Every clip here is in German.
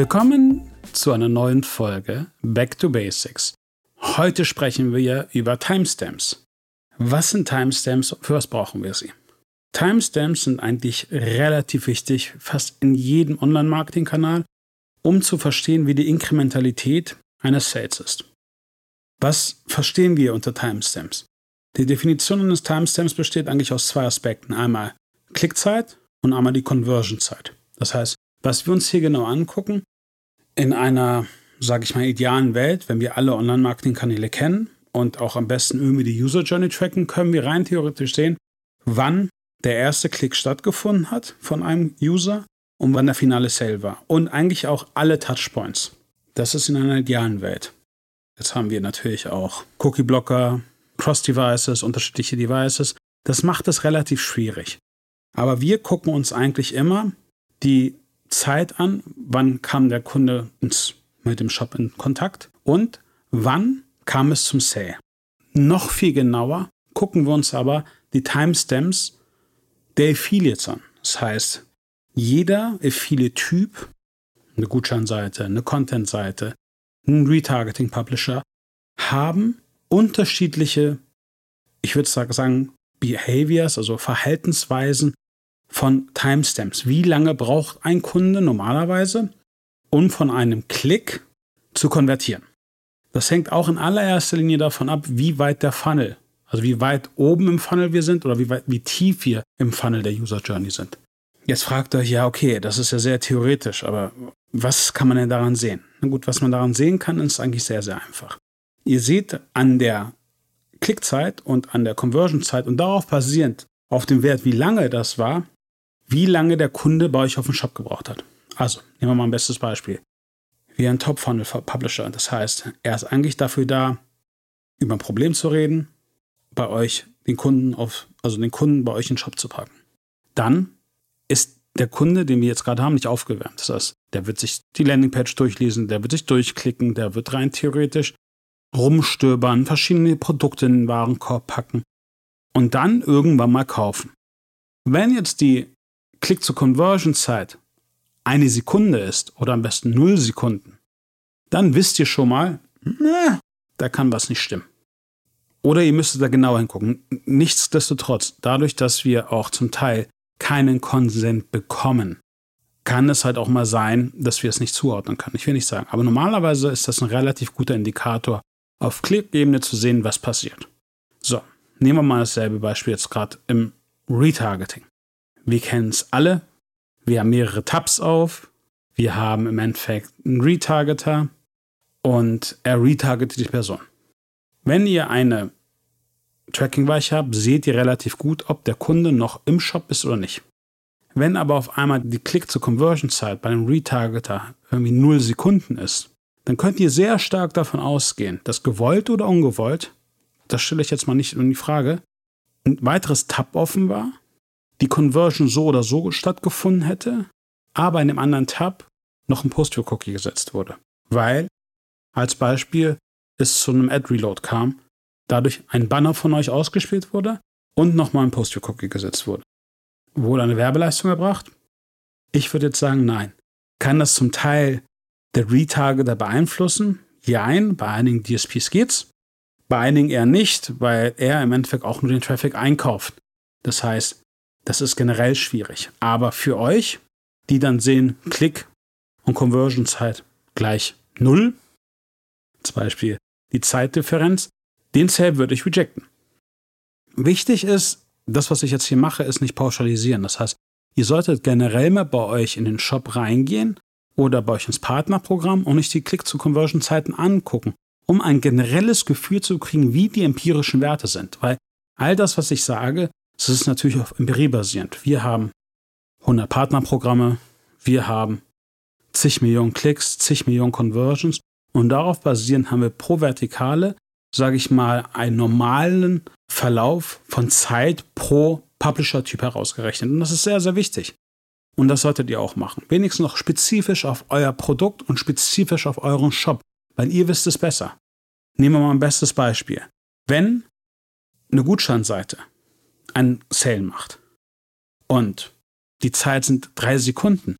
Willkommen zu einer neuen Folge Back to Basics. Heute sprechen wir über Timestamps. Was sind Timestamps? Für was brauchen wir sie? Timestamps sind eigentlich relativ wichtig, fast in jedem Online-Marketing-Kanal, um zu verstehen, wie die Inkrementalität eines Sales ist. Was verstehen wir unter Timestamps? Die Definition eines Timestamps besteht eigentlich aus zwei Aspekten. Einmal Klickzeit und einmal die Conversion-Zeit. Das heißt, was wir uns hier genau angucken, in einer, sage ich mal, idealen Welt, wenn wir alle Online-Marketing-Kanäle kennen und auch am besten irgendwie die User Journey tracken, können wir rein theoretisch sehen, wann der erste Klick stattgefunden hat von einem User und wann der finale Sale war. Und eigentlich auch alle Touchpoints. Das ist in einer idealen Welt. Jetzt haben wir natürlich auch Cookie-Blocker, Cross-Devices, unterschiedliche Devices. Das macht es relativ schwierig. Aber wir gucken uns eigentlich immer die Zeit an, wann kam der Kunde ins, mit dem Shop in Kontakt und wann kam es zum Sale. Noch viel genauer gucken wir uns aber die Timestamps der Affiliates an. Das heißt, jeder Affiliate-Typ, eine Gutscheinseite, eine Content-Seite, ein Retargeting-Publisher, haben unterschiedliche, ich würde sagen, Behaviors, also Verhaltensweisen von Timestamps. Wie lange braucht ein Kunde normalerweise, um von einem Klick zu konvertieren? Das hängt auch in allererster Linie davon ab, wie weit der Funnel, also wie weit oben im Funnel wir sind oder wie, weit, wie tief wir im Funnel der User Journey sind. Jetzt fragt euch, ja, okay, das ist ja sehr theoretisch, aber was kann man denn daran sehen? Na gut, was man daran sehen kann, ist eigentlich sehr, sehr einfach. Ihr seht an der Klickzeit und an der Conversion-Zeit und darauf basierend auf dem Wert, wie lange das war, wie lange der Kunde bei euch auf den Shop gebraucht hat. Also, nehmen wir mal ein bestes Beispiel. Wie ein Top-Funnel-Publisher. Das heißt, er ist eigentlich dafür da, über ein Problem zu reden, bei euch den Kunden auf, also den Kunden bei euch in den Shop zu packen. Dann ist der Kunde, den wir jetzt gerade haben, nicht aufgewärmt. Das heißt, der wird sich die Landingpage durchlesen, der wird sich durchklicken, der wird rein theoretisch rumstöbern, verschiedene Produkte in den Warenkorb packen und dann irgendwann mal kaufen. Wenn jetzt die Click-to-Conversion-Zeit eine Sekunde ist oder am besten null Sekunden, dann wisst ihr schon mal, na, da kann was nicht stimmen. Oder ihr müsstet da genauer hingucken. Nichtsdestotrotz, dadurch, dass wir auch zum Teil keinen Konsent bekommen, kann es halt auch mal sein, dass wir es nicht zuordnen können. Ich will nicht sagen. Aber normalerweise ist das ein relativ guter Indikator, auf Klickebene zu sehen, was passiert. So, nehmen wir mal dasselbe Beispiel jetzt gerade im Retargeting. Wir kennen es alle. Wir haben mehrere Tabs auf. Wir haben im Endeffekt einen Retargeter und er retargetet die Person. Wenn ihr eine Tracking-Weiche habt, seht ihr relativ gut, ob der Kunde noch im Shop ist oder nicht. Wenn aber auf einmal die Click-to-Conversion-Zeit bei einem Retargeter irgendwie 0 Sekunden ist, dann könnt ihr sehr stark davon ausgehen, dass gewollt oder ungewollt, das stelle ich jetzt mal nicht in die Frage, ein weiteres Tab offen war, die Conversion so oder so stattgefunden hätte, aber in dem anderen Tab noch ein Post-View-Cookie gesetzt wurde. Weil, als Beispiel, es zu einem Ad-Reload kam dadurch ein Banner von euch ausgespielt wurde und nochmal ein Post-View-Cookie gesetzt wurde. Wurde eine Werbeleistung erbracht? Ich würde jetzt sagen, nein. Kann das zum Teil der Retargeter beeinflussen? Jein, bei einigen DSPs geht's. Bei einigen eher nicht, weil er im Endeffekt auch nur den Traffic einkauft. Das heißt, das ist generell schwierig. Aber für euch, die dann sehen, Klick und Conversion-Zeit gleich null, zum Beispiel die Zeitdifferenz, den Sale würde ich rejecten. Wichtig ist, das, was ich jetzt hier mache, ist nicht pauschalisieren. Das heißt, ihr solltet generell mal bei euch in den Shop reingehen oder bei euch ins Partnerprogramm und euch die Click-to-Conversion-Zeiten angucken, um ein generelles Gefühl zu kriegen, wie die empirischen Werte sind. Weil all das, was ich sage, das ist natürlich auf Empirie basierend. Wir haben 100 Partnerprogramme, wir haben zig Millionen Klicks, zig Millionen Conversions und darauf basierend haben wir pro Vertikale sage ich mal, einen normalen Verlauf von Zeit pro Publisher-Typ herausgerechnet. Und das ist sehr, sehr wichtig. Und das solltet ihr auch machen. Wenigstens noch spezifisch auf euer Produkt und spezifisch auf euren Shop, weil ihr wisst es besser. Nehmen wir mal ein bestes Beispiel. Wenn eine Gutscheinseite einen Sale macht und die Zeit sind drei Sekunden,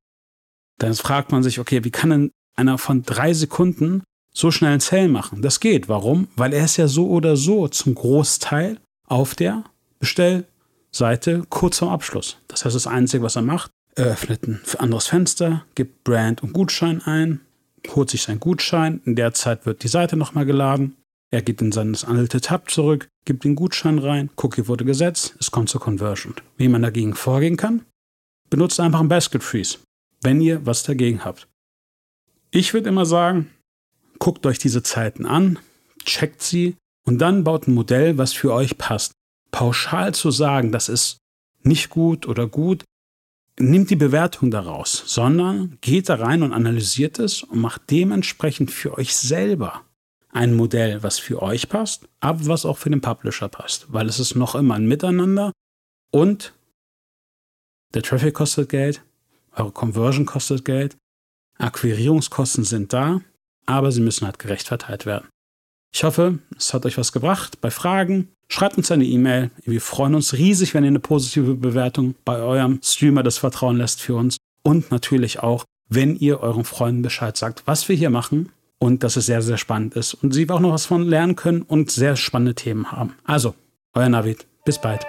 Dann fragt man sich, okay, wie kann denn einer von drei Sekunden so schnell einen Sale machen? Das geht. Warum? Weil er ist ja so oder so zum Großteil auf der Bestellseite kurz vorm Abschluss. Das heißt, das Einzige, was er macht, er öffnet ein anderes Fenster, gibt Brand und Gutschein ein, holt sich seinen Gutschein. In der Zeit wird die Seite nochmal geladen. Er geht in sein alte Tab zurück, gibt den Gutschein rein, Cookie wurde gesetzt, es kommt zur Conversion. Wie man dagegen vorgehen kann? Benutzt einfach einen Basket Freeze, wenn ihr was dagegen habt. Ich würde immer sagen, guckt euch diese Zeiten an, checkt sie und dann baut ein Modell, was für euch passt. Pauschal zu sagen, das ist nicht gut oder gut, nimmt die Bewertung daraus, sondern geht da rein und analysiert es und macht dementsprechend für euch selber ein Modell, was für euch passt, aber was auch für den Publisher passt, weil es ist noch immer ein Miteinander und der Traffic kostet Geld, eure Conversion kostet Geld, Akquirierungskosten sind da, aber sie müssen halt gerecht verteilt werden. Ich hoffe, es hat euch was gebracht. Bei Fragen schreibt uns eine E-Mail. Wir freuen uns riesig, wenn ihr eine positive Bewertung bei eurem Streamer das Vertrauen lässt für uns. Und natürlich auch, wenn ihr euren Freunden Bescheid sagt, was wir hier machen und dass es sehr, sehr spannend ist und sie auch noch was von lernen können und sehr spannende Themen haben. Also, euer Navid. Bis bald.